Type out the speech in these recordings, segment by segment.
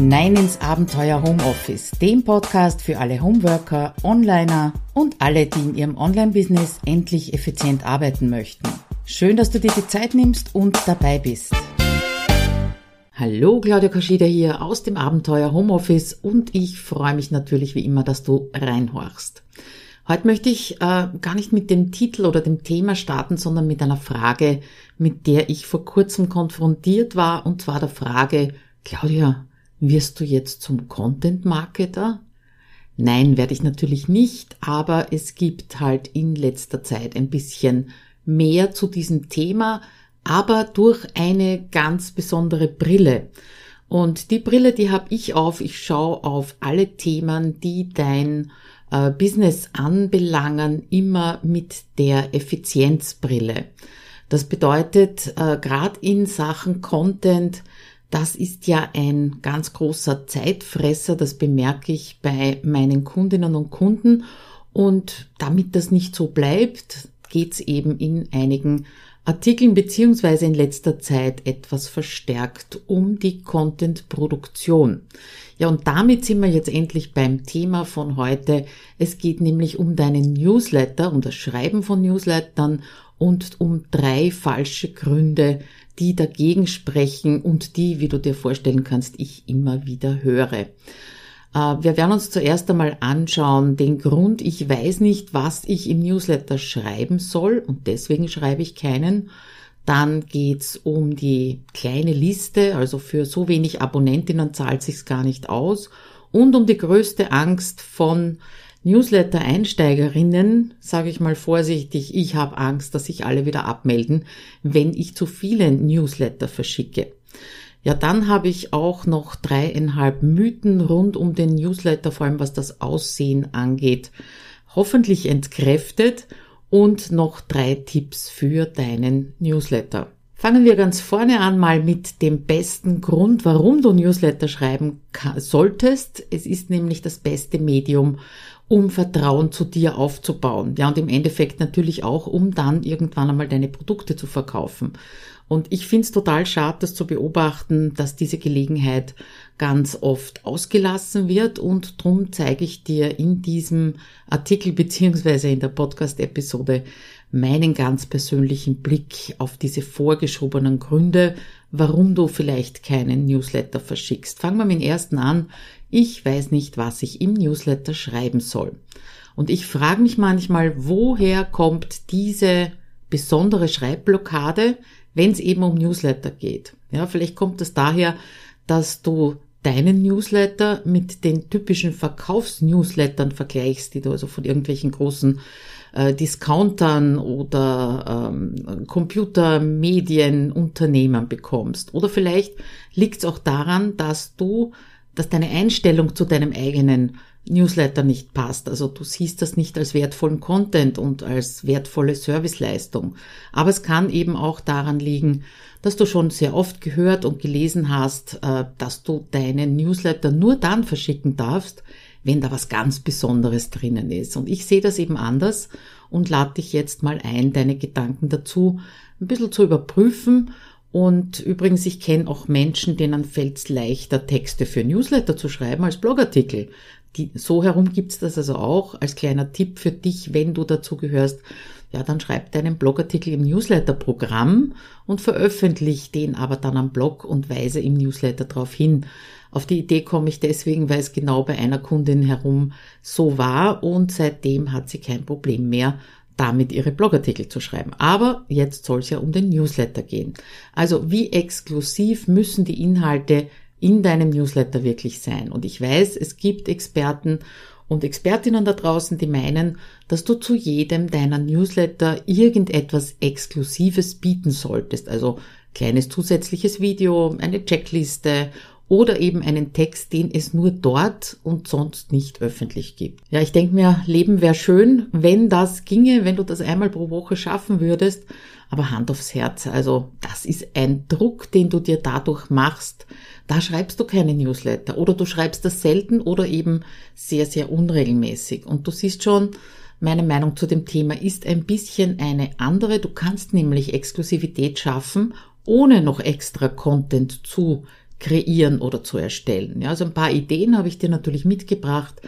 hinein ins Abenteuer Homeoffice, dem Podcast für alle Homeworker, Onliner und alle, die in ihrem Online-Business endlich effizient arbeiten möchten. Schön, dass du dir die Zeit nimmst und dabei bist. Hallo, Claudia Kaschida hier aus dem Abenteuer Homeoffice und ich freue mich natürlich wie immer, dass du reinhorchst. Heute möchte ich äh, gar nicht mit dem Titel oder dem Thema starten, sondern mit einer Frage, mit der ich vor kurzem konfrontiert war, und zwar der Frage, Claudia, wirst du jetzt zum Content Marketer? Nein, werde ich natürlich nicht, aber es gibt halt in letzter Zeit ein bisschen mehr zu diesem Thema, aber durch eine ganz besondere Brille. Und die Brille, die habe ich auf. Ich schaue auf alle Themen, die dein äh, Business anbelangen, immer mit der Effizienzbrille. Das bedeutet, äh, gerade in Sachen Content das ist ja ein ganz großer Zeitfresser, das bemerke ich bei meinen Kundinnen und Kunden. Und damit das nicht so bleibt, geht's eben in einigen Artikeln beziehungsweise in letzter Zeit etwas verstärkt um die Content-Produktion. Ja, und damit sind wir jetzt endlich beim Thema von heute. Es geht nämlich um deinen Newsletter, um das Schreiben von Newslettern und um drei falsche Gründe, die dagegen sprechen und die, wie du dir vorstellen kannst, ich immer wieder höre. Äh, wir werden uns zuerst einmal anschauen den Grund, ich weiß nicht, was ich im Newsletter schreiben soll und deswegen schreibe ich keinen. Dann geht's um die kleine Liste, also für so wenig Abonnentinnen zahlt sich's gar nicht aus und um die größte Angst von Newsletter-Einsteigerinnen, sage ich mal vorsichtig, ich habe Angst, dass sich alle wieder abmelden, wenn ich zu viele Newsletter verschicke. Ja, dann habe ich auch noch dreieinhalb Mythen rund um den Newsletter, vor allem was das Aussehen angeht, hoffentlich entkräftet und noch drei Tipps für deinen Newsletter. Fangen wir ganz vorne an mal mit dem besten Grund, warum du Newsletter schreiben solltest. Es ist nämlich das beste Medium, um Vertrauen zu dir aufzubauen. Ja, und im Endeffekt natürlich auch, um dann irgendwann einmal deine Produkte zu verkaufen. Und ich finde es total schade, das zu beobachten, dass diese Gelegenheit ganz oft ausgelassen wird. Und drum zeige ich dir in diesem Artikel beziehungsweise in der Podcast-Episode meinen ganz persönlichen Blick auf diese vorgeschobenen Gründe, warum du vielleicht keinen Newsletter verschickst. Fangen wir mit dem ersten an. Ich weiß nicht, was ich im Newsletter schreiben soll. Und ich frage mich manchmal, woher kommt diese besondere Schreibblockade, wenn es eben um Newsletter geht. Ja, vielleicht kommt es daher, dass du deinen Newsletter mit den typischen Verkaufsnewslettern vergleichst, die du also von irgendwelchen großen äh, Discountern oder ähm, Computermedienunternehmen bekommst. Oder vielleicht liegt es auch daran, dass du dass deine Einstellung zu deinem eigenen Newsletter nicht passt. Also du siehst das nicht als wertvollen Content und als wertvolle Serviceleistung. Aber es kann eben auch daran liegen, dass du schon sehr oft gehört und gelesen hast, äh, dass du deinen Newsletter nur dann verschicken darfst, wenn da was ganz Besonderes drinnen ist. Und ich sehe das eben anders und lade dich jetzt mal ein, deine Gedanken dazu ein bisschen zu überprüfen und übrigens, ich kenne auch Menschen, denen fällt es leichter, Texte für Newsletter zu schreiben als Blogartikel. Die, so herum gibt's das also auch als kleiner Tipp für dich, wenn du dazu gehörst. Ja, dann schreib deinen Blogartikel im Newsletter-Programm und veröffentlich den aber dann am Blog und weise im Newsletter darauf hin. Auf die Idee komme ich deswegen, weil es genau bei einer Kundin herum so war und seitdem hat sie kein Problem mehr, damit ihre Blogartikel zu schreiben. Aber jetzt soll es ja um den Newsletter gehen. Also wie exklusiv müssen die Inhalte in deinem Newsletter wirklich sein? Und ich weiß, es gibt Experten und Expertinnen da draußen, die meinen, dass du zu jedem deiner Newsletter irgendetwas Exklusives bieten solltest. Also kleines zusätzliches Video, eine Checkliste oder eben einen Text, den es nur dort und sonst nicht öffentlich gibt. Ja, ich denke mir, Leben wäre schön, wenn das ginge, wenn du das einmal pro Woche schaffen würdest. Aber Hand aufs Herz, also das ist ein Druck, den du dir dadurch machst. Da schreibst du keine Newsletter oder du schreibst das selten oder eben sehr, sehr unregelmäßig. Und du siehst schon, meine Meinung zu dem Thema ist ein bisschen eine andere. Du kannst nämlich Exklusivität schaffen, ohne noch extra Content zu kreieren oder zu erstellen. Ja, also ein paar Ideen habe ich dir natürlich mitgebracht.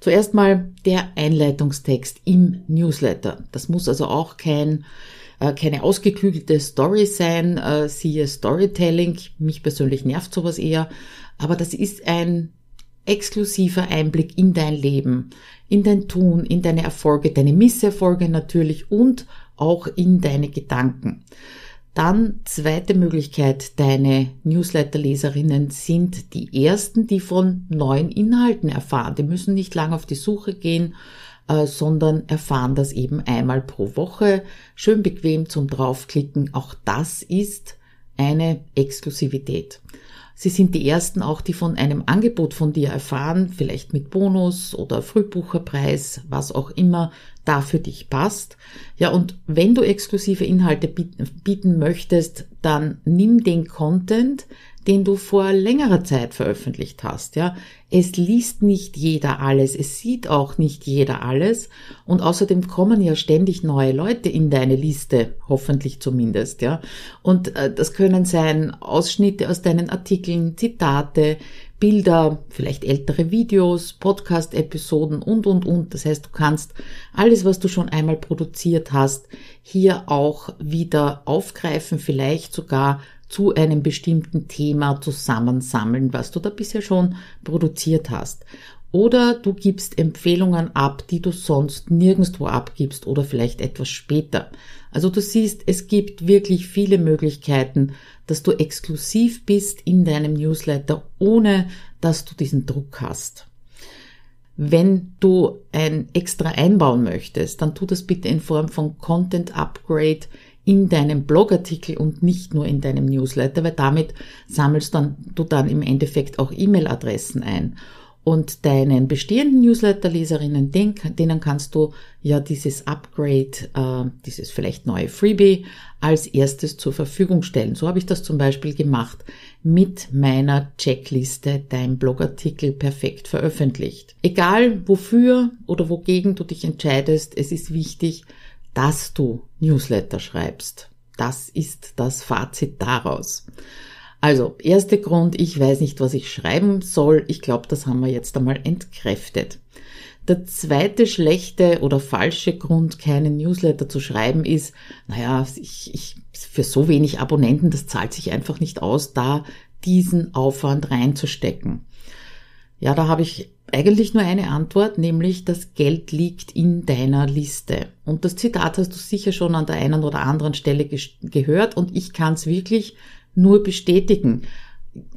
Zuerst mal der Einleitungstext im Newsletter. Das muss also auch kein äh, keine ausgeklügelte Story sein, äh, siehe Storytelling. Mich persönlich nervt sowas eher, aber das ist ein exklusiver Einblick in dein Leben, in dein Tun, in deine Erfolge, deine Misserfolge natürlich und auch in deine Gedanken. Dann zweite Möglichkeit, deine Newsletter-Leserinnen sind die ersten, die von neuen Inhalten erfahren. Die müssen nicht lang auf die Suche gehen, äh, sondern erfahren das eben einmal pro Woche. Schön bequem zum draufklicken. Auch das ist eine Exklusivität. Sie sind die ersten auch, die von einem Angebot von dir erfahren, vielleicht mit Bonus oder Frühbucherpreis, was auch immer da für dich passt. Ja, und wenn du exklusive Inhalte bieten, bieten möchtest, dann nimm den Content, den du vor längerer Zeit veröffentlicht hast, ja. Es liest nicht jeder alles, es sieht auch nicht jeder alles und außerdem kommen ja ständig neue Leute in deine Liste, hoffentlich zumindest, ja. Und äh, das können sein Ausschnitte aus deinen Artikeln, Zitate, Bilder, vielleicht ältere Videos, Podcast-Episoden und, und, und. Das heißt, du kannst alles, was du schon einmal produziert hast, hier auch wieder aufgreifen, vielleicht sogar zu einem bestimmten Thema zusammensammeln, was du da bisher schon produziert hast. Oder du gibst Empfehlungen ab, die du sonst nirgendwo abgibst oder vielleicht etwas später. Also du siehst, es gibt wirklich viele Möglichkeiten, dass du exklusiv bist in deinem Newsletter, ohne dass du diesen Druck hast. Wenn du ein extra einbauen möchtest, dann tu das bitte in Form von Content Upgrade in deinem Blogartikel und nicht nur in deinem Newsletter, weil damit sammelst dann, du dann im Endeffekt auch E-Mail-Adressen ein. Und deinen bestehenden Newsletter-Leserinnen, denen kannst du ja dieses Upgrade, äh, dieses vielleicht neue Freebie als erstes zur Verfügung stellen. So habe ich das zum Beispiel gemacht mit meiner Checkliste Dein Blogartikel perfekt veröffentlicht. Egal wofür oder wogegen du dich entscheidest, es ist wichtig, dass du Newsletter schreibst. Das ist das Fazit daraus. Also, erster Grund, ich weiß nicht, was ich schreiben soll. Ich glaube, das haben wir jetzt einmal entkräftet. Der zweite schlechte oder falsche Grund, keinen Newsletter zu schreiben, ist, naja, ich, ich, für so wenig Abonnenten, das zahlt sich einfach nicht aus, da diesen Aufwand reinzustecken. Ja, da habe ich eigentlich nur eine Antwort, nämlich das Geld liegt in deiner Liste. Und das Zitat hast du sicher schon an der einen oder anderen Stelle gehört und ich kann es wirklich nur bestätigen.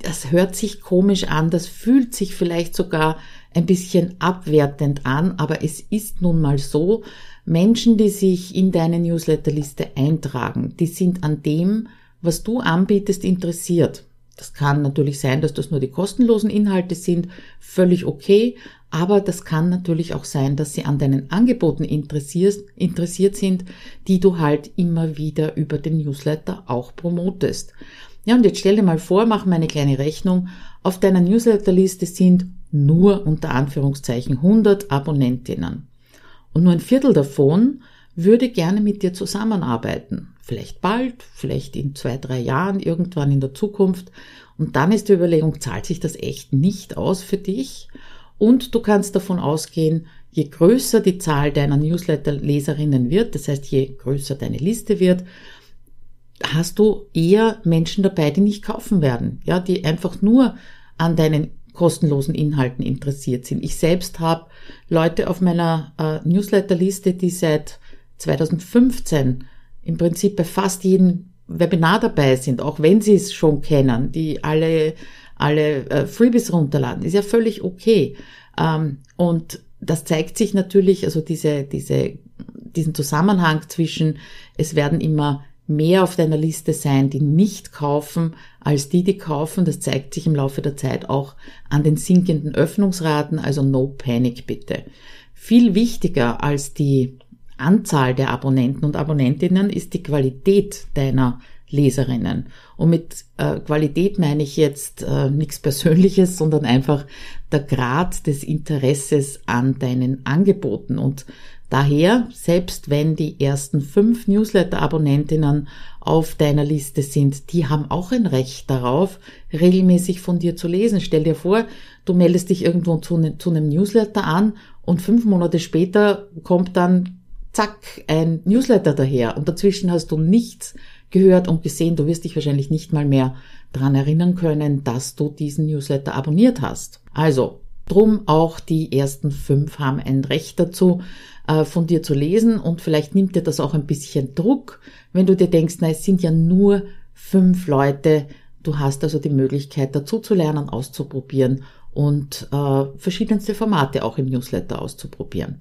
Das hört sich komisch an, das fühlt sich vielleicht sogar ein bisschen abwertend an, aber es ist nun mal so, Menschen, die sich in deine Newsletterliste eintragen, die sind an dem, was du anbietest, interessiert. Das kann natürlich sein, dass das nur die kostenlosen Inhalte sind, völlig okay, aber das kann natürlich auch sein, dass sie an deinen Angeboten interessiert, sind, die du halt immer wieder über den Newsletter auch promotest. Ja, und jetzt stell dir mal vor, mach mal eine kleine Rechnung. Auf deiner Newsletterliste sind nur unter Anführungszeichen 100 Abonnentinnen. Und nur ein Viertel davon würde gerne mit dir zusammenarbeiten. Vielleicht bald, vielleicht in zwei, drei Jahren, irgendwann in der Zukunft. Und dann ist die Überlegung, zahlt sich das echt nicht aus für dich? Und du kannst davon ausgehen, je größer die Zahl deiner Newsletter-Leserinnen wird, das heißt, je größer deine Liste wird, hast du eher Menschen dabei, die nicht kaufen werden, ja, die einfach nur an deinen kostenlosen Inhalten interessiert sind. Ich selbst habe Leute auf meiner äh, Newsletterliste, die seit 2015 im Prinzip bei fast jedem Webinar dabei sind, auch wenn sie es schon kennen, die alle, alle äh, Freebies runterladen, ist ja völlig okay. Ähm, und das zeigt sich natürlich, also diese, diese, diesen Zusammenhang zwischen, es werden immer mehr auf deiner Liste sein, die nicht kaufen, als die, die kaufen. Das zeigt sich im Laufe der Zeit auch an den sinkenden Öffnungsraten, also no panic bitte. Viel wichtiger als die Anzahl der Abonnenten und Abonnentinnen ist die Qualität deiner Leserinnen. Und mit äh, Qualität meine ich jetzt äh, nichts Persönliches, sondern einfach der Grad des Interesses an deinen Angeboten. Und Daher, selbst wenn die ersten fünf Newsletter-Abonnentinnen auf deiner Liste sind, die haben auch ein Recht darauf, regelmäßig von dir zu lesen. Stell dir vor, du meldest dich irgendwo zu, ne, zu einem Newsletter an und fünf Monate später kommt dann zack ein Newsletter daher und dazwischen hast du nichts gehört und gesehen. Du wirst dich wahrscheinlich nicht mal mehr dran erinnern können, dass du diesen Newsletter abonniert hast. Also, drum auch die ersten fünf haben ein Recht dazu, äh, von dir zu lesen und vielleicht nimmt dir das auch ein bisschen Druck, wenn du dir denkst, na, es sind ja nur fünf Leute. Du hast also die Möglichkeit dazu zu lernen, auszuprobieren und äh, verschiedenste Formate auch im Newsletter auszuprobieren.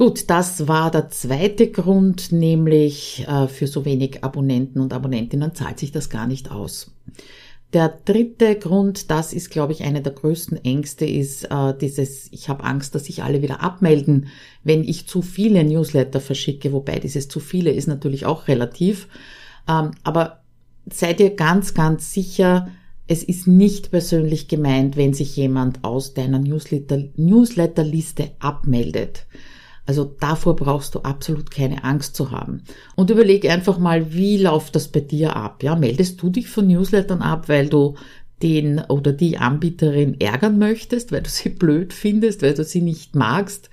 Gut, das war der zweite Grund, nämlich äh, für so wenig Abonnenten und Abonnentinnen zahlt sich das gar nicht aus. Der dritte Grund, das ist, glaube ich, eine der größten Ängste, ist äh, dieses, ich habe Angst, dass sich alle wieder abmelden, wenn ich zu viele Newsletter verschicke, wobei dieses zu viele ist natürlich auch relativ. Ähm, aber seid ihr ganz, ganz sicher, es ist nicht persönlich gemeint, wenn sich jemand aus deiner Newsletter, Newsletterliste abmeldet. Also davor brauchst du absolut keine Angst zu haben. Und überleg einfach mal, wie läuft das bei dir ab? Ja, meldest du dich von Newslettern ab, weil du den oder die Anbieterin ärgern möchtest, weil du sie blöd findest, weil du sie nicht magst?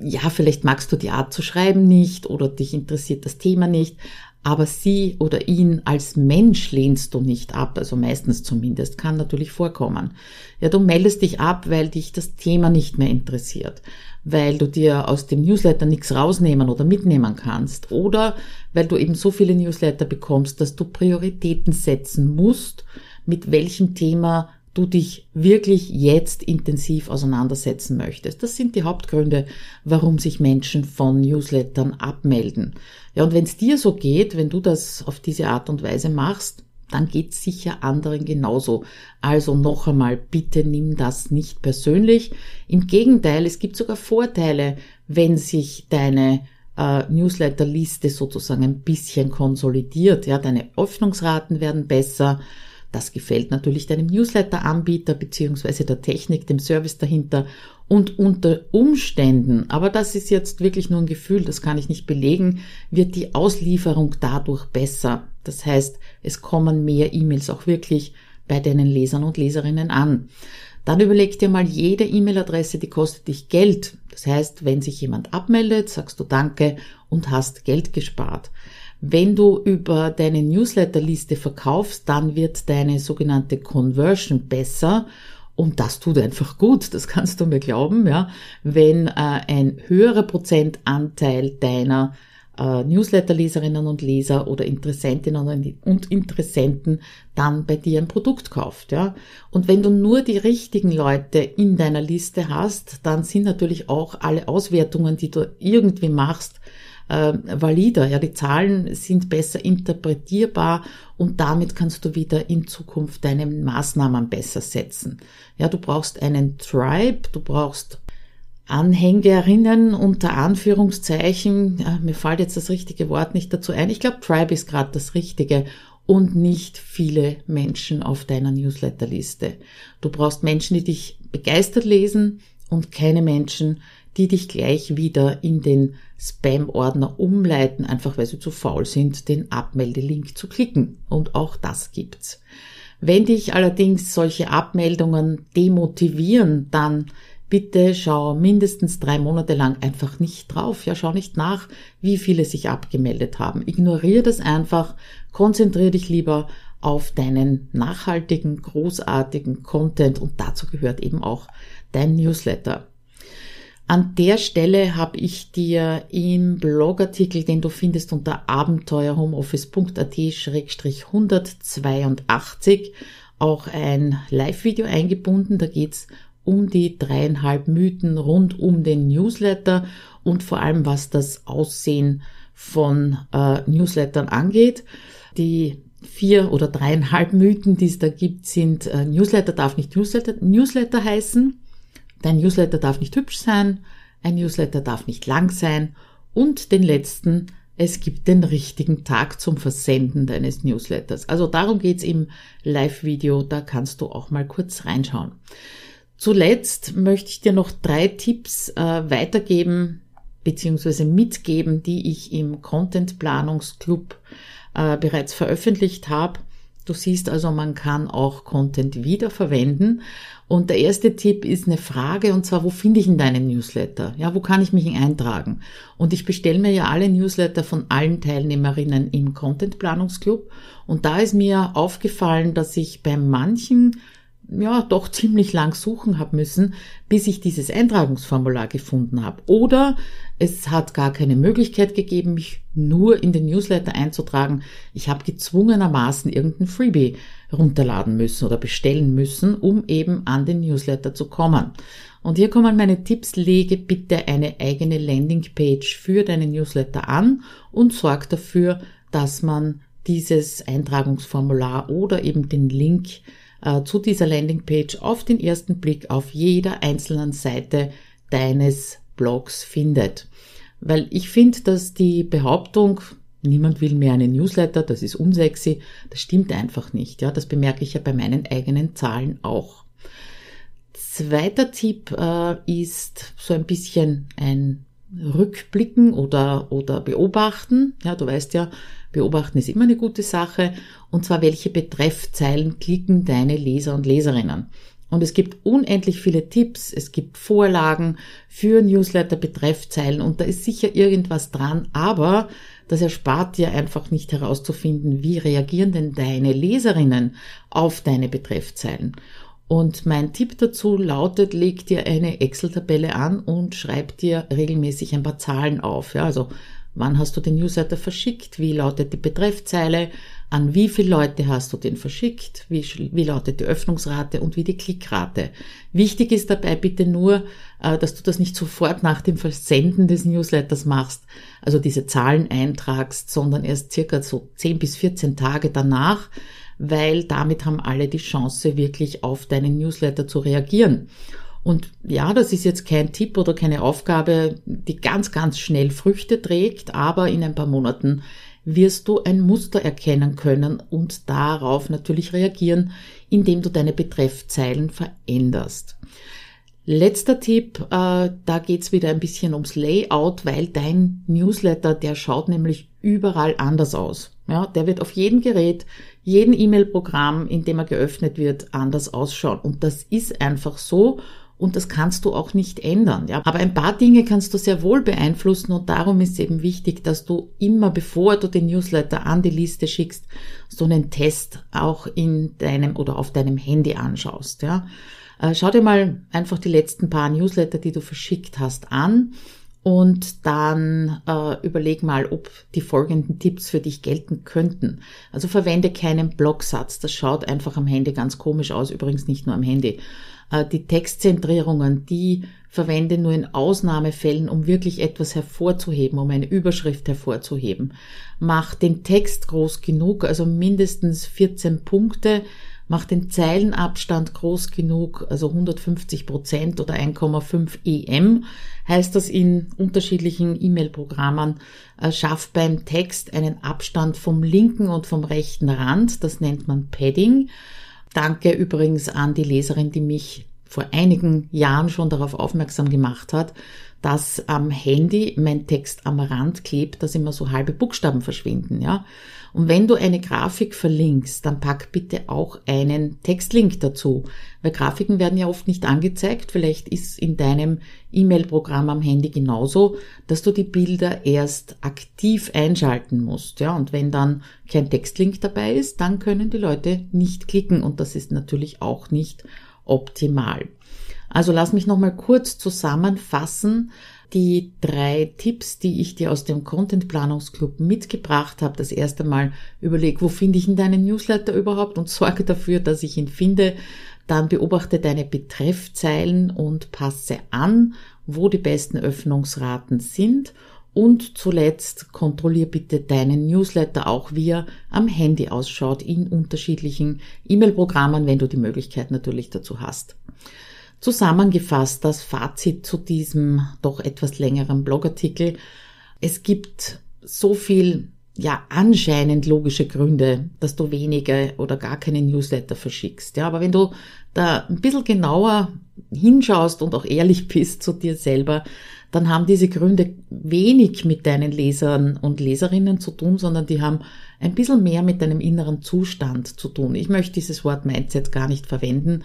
Ja, vielleicht magst du die Art zu schreiben nicht oder dich interessiert das Thema nicht, aber sie oder ihn als Mensch lehnst du nicht ab, also meistens zumindest, kann natürlich vorkommen. Ja, du meldest dich ab, weil dich das Thema nicht mehr interessiert weil du dir aus dem Newsletter nichts rausnehmen oder mitnehmen kannst oder weil du eben so viele Newsletter bekommst, dass du Prioritäten setzen musst, mit welchem Thema du dich wirklich jetzt intensiv auseinandersetzen möchtest. Das sind die Hauptgründe, warum sich Menschen von Newslettern abmelden. Ja, und wenn es dir so geht, wenn du das auf diese Art und Weise machst, dann geht's sicher anderen genauso. Also noch einmal, bitte nimm das nicht persönlich. Im Gegenteil, es gibt sogar Vorteile, wenn sich deine äh, Newsletterliste sozusagen ein bisschen konsolidiert. Ja, deine Öffnungsraten werden besser. Das gefällt natürlich deinem Newsletter-Anbieter beziehungsweise der Technik, dem Service dahinter und unter Umständen, aber das ist jetzt wirklich nur ein Gefühl, das kann ich nicht belegen, wird die Auslieferung dadurch besser. Das heißt, es kommen mehr E-Mails auch wirklich bei deinen Lesern und Leserinnen an. Dann überleg dir mal, jede E-Mail-Adresse, die kostet dich Geld. Das heißt, wenn sich jemand abmeldet, sagst du Danke und hast Geld gespart. Wenn du über deine Newsletterliste verkaufst, dann wird deine sogenannte Conversion besser und das tut einfach gut, das kannst du mir glauben, ja. Wenn äh, ein höherer Prozentanteil deiner äh, Newsletterleserinnen und Leser oder Interessentinnen und Interessenten dann bei dir ein Produkt kauft, ja. Und wenn du nur die richtigen Leute in deiner Liste hast, dann sind natürlich auch alle Auswertungen, die du irgendwie machst, äh, valider. Ja, die Zahlen sind besser interpretierbar und damit kannst du wieder in Zukunft deine Maßnahmen besser setzen. Ja, du brauchst einen Tribe, du brauchst Anhängerinnen unter Anführungszeichen. Ja, mir fällt jetzt das richtige Wort nicht dazu ein. Ich glaube, Tribe ist gerade das Richtige und nicht viele Menschen auf deiner Newsletterliste. Du brauchst Menschen, die dich begeistert lesen und keine Menschen, die dich gleich wieder in den Spam-Ordner umleiten, einfach weil sie zu faul sind, den Abmeldelink zu klicken. Und auch das gibt's. Wenn dich allerdings solche Abmeldungen demotivieren, dann bitte schau mindestens drei Monate lang einfach nicht drauf. Ja, schau nicht nach, wie viele sich abgemeldet haben. Ignoriere das einfach. Konzentriere dich lieber auf deinen nachhaltigen, großartigen Content und dazu gehört eben auch dein Newsletter. An der Stelle habe ich dir im Blogartikel, den du findest unter abenteuerhomeoffice.at-182, auch ein Live-Video eingebunden. Da geht's um die dreieinhalb Mythen rund um den Newsletter und vor allem was das Aussehen von äh, Newslettern angeht. Die vier oder dreieinhalb Mythen, die es da gibt, sind äh, Newsletter darf nicht Newsletter, Newsletter heißen Dein Newsletter darf nicht hübsch sein, ein Newsletter darf nicht lang sein und den letzten, es gibt den richtigen Tag zum Versenden deines Newsletters. Also darum geht's im Live-Video, da kannst du auch mal kurz reinschauen. Zuletzt möchte ich dir noch drei Tipps äh, weitergeben, beziehungsweise mitgeben, die ich im Content Planungsclub äh, bereits veröffentlicht habe. Du siehst also, man kann auch Content wiederverwenden. Und der erste Tipp ist eine Frage, und zwar, wo finde ich in deinen Newsletter? Ja, wo kann ich mich eintragen? Und ich bestelle mir ja alle Newsletter von allen Teilnehmerinnen im Content Planungsclub. Und da ist mir aufgefallen, dass ich bei manchen ja doch ziemlich lang suchen habe müssen, bis ich dieses Eintragungsformular gefunden habe. Oder es hat gar keine Möglichkeit gegeben, mich nur in den Newsletter einzutragen. Ich habe gezwungenermaßen irgendein Freebie runterladen müssen oder bestellen müssen, um eben an den Newsletter zu kommen. Und hier kommen meine Tipps. Lege bitte eine eigene Landingpage für deinen Newsletter an und sorg dafür, dass man dieses Eintragungsformular oder eben den Link äh, zu dieser Landingpage auf den ersten Blick auf jeder einzelnen Seite deines Blogs findet. Weil ich finde, dass die Behauptung, niemand will mehr einen Newsletter, das ist unsexy, das stimmt einfach nicht. Ja, das bemerke ich ja bei meinen eigenen Zahlen auch. Zweiter Tipp äh, ist so ein bisschen ein Rückblicken oder, oder beobachten. Ja, du weißt ja, beobachten ist immer eine gute Sache. Und zwar, welche Betreffzeilen klicken deine Leser und Leserinnen? Und es gibt unendlich viele Tipps, es gibt Vorlagen für Newsletter-Betreffzeilen und da ist sicher irgendwas dran, aber das erspart dir einfach nicht herauszufinden, wie reagieren denn deine Leserinnen auf deine Betreffzeilen. Und mein Tipp dazu lautet, leg dir eine Excel-Tabelle an und schreib dir regelmäßig ein paar Zahlen auf. Ja, also wann hast du den Newsletter verschickt? Wie lautet die Betreffzeile? An wie viele Leute hast du den verschickt? Wie, wie lautet die Öffnungsrate und wie die Klickrate? Wichtig ist dabei bitte nur, äh, dass du das nicht sofort nach dem Versenden des Newsletters machst, also diese Zahlen eintragst, sondern erst circa so 10 bis 14 Tage danach, weil damit haben alle die Chance, wirklich auf deinen Newsletter zu reagieren. Und ja, das ist jetzt kein Tipp oder keine Aufgabe, die ganz, ganz schnell Früchte trägt, aber in ein paar Monaten wirst du ein Muster erkennen können und darauf natürlich reagieren, indem du deine Betreffzeilen veränderst. Letzter Tipp, äh, da geht's wieder ein bisschen ums Layout, weil dein Newsletter, der schaut nämlich überall anders aus. Ja, der wird auf jedem Gerät, jedem E-Mail-Programm, in dem er geöffnet wird, anders ausschauen. Und das ist einfach so und das kannst du auch nicht ändern. Ja. Aber ein paar Dinge kannst du sehr wohl beeinflussen und darum ist eben wichtig, dass du immer, bevor du den Newsletter an die Liste schickst, so einen Test auch in deinem oder auf deinem Handy anschaust. Ja. Äh, schau dir mal einfach die letzten paar Newsletter, die du verschickt hast, an und dann äh, überleg mal, ob die folgenden Tipps für dich gelten könnten. Also verwende keinen Blocksatz, das schaut einfach am Handy ganz komisch aus, übrigens nicht nur am Handy. Äh, die Textzentrierungen, die verwende nur in Ausnahmefällen, um wirklich etwas hervorzuheben, um eine Überschrift hervorzuheben. Mach den Text groß genug, also mindestens 14 Punkte. Mach den Zeilenabstand groß genug, also 150 Prozent oder 1,5 EM heißt das in unterschiedlichen E-Mail-Programmen. Äh, schaff beim Text einen Abstand vom linken und vom rechten Rand, das nennt man Padding. Danke übrigens an die Leserin, die mich vor einigen Jahren schon darauf aufmerksam gemacht hat, dass am Handy mein Text am Rand klebt, dass immer so halbe Buchstaben verschwinden, ja. Und wenn du eine Grafik verlinkst, dann pack bitte auch einen Textlink dazu, weil Grafiken werden ja oft nicht angezeigt. Vielleicht ist in deinem E-Mail-Programm am Handy genauso, dass du die Bilder erst aktiv einschalten musst, ja. Und wenn dann kein Textlink dabei ist, dann können die Leute nicht klicken und das ist natürlich auch nicht optimal. Also lass mich nochmal kurz zusammenfassen. Die drei Tipps, die ich dir aus dem Content Planungsclub mitgebracht habe. Das erste Mal überleg, wo finde ich in deinen Newsletter überhaupt und sorge dafür, dass ich ihn finde. Dann beobachte deine Betreffzeilen und passe an, wo die besten Öffnungsraten sind. Und zuletzt kontrollier bitte deinen Newsletter auch, wie er am Handy ausschaut in unterschiedlichen E-Mail-Programmen, wenn du die Möglichkeit natürlich dazu hast. Zusammengefasst das Fazit zu diesem doch etwas längeren Blogartikel. Es gibt so viel, ja, anscheinend logische Gründe, dass du wenige oder gar keine Newsletter verschickst. Ja, aber wenn du da ein bisschen genauer hinschaust und auch ehrlich bist zu dir selber, dann haben diese Gründe wenig mit deinen Lesern und Leserinnen zu tun, sondern die haben ein bisschen mehr mit deinem inneren Zustand zu tun. Ich möchte dieses Wort Mindset gar nicht verwenden,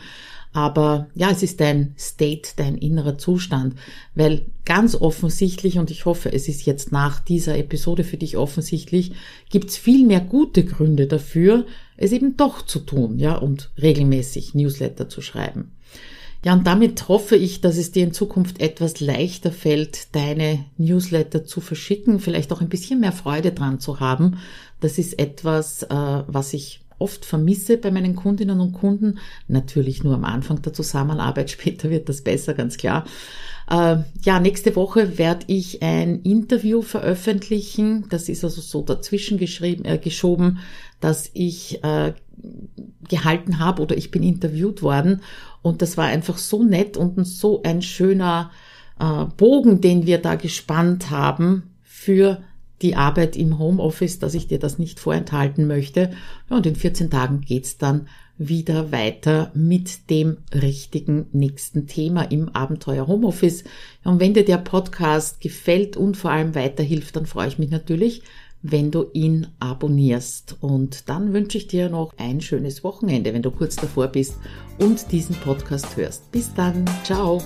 aber ja, es ist dein State, dein innerer Zustand, weil ganz offensichtlich, und ich hoffe, es ist jetzt nach dieser Episode für dich offensichtlich, gibt es viel mehr gute Gründe dafür, es eben doch zu tun, ja, und regelmäßig Newsletter zu schreiben. Ja, und damit hoffe ich, dass es dir in Zukunft etwas leichter fällt, deine Newsletter zu verschicken, vielleicht auch ein bisschen mehr Freude dran zu haben. Das ist etwas, äh, was ich oft vermisse bei meinen Kundinnen und Kunden. Natürlich nur am Anfang der Zusammenarbeit, später wird das besser, ganz klar. Äh, ja, nächste Woche werde ich ein Interview veröffentlichen. Das ist also so dazwischen geschrieben, äh, geschoben, dass ich äh, gehalten habe oder ich bin interviewt worden und das war einfach so nett und so ein schöner äh, Bogen, den wir da gespannt haben für die Arbeit im Homeoffice, dass ich dir das nicht vorenthalten möchte. Und in 14 Tagen geht's dann wieder weiter mit dem richtigen nächsten Thema im Abenteuer Homeoffice. Und wenn dir der Podcast gefällt und vor allem weiterhilft, dann freue ich mich natürlich, wenn du ihn abonnierst. Und dann wünsche ich dir noch ein schönes Wochenende, wenn du kurz davor bist und diesen Podcast hörst. Bis dann, ciao.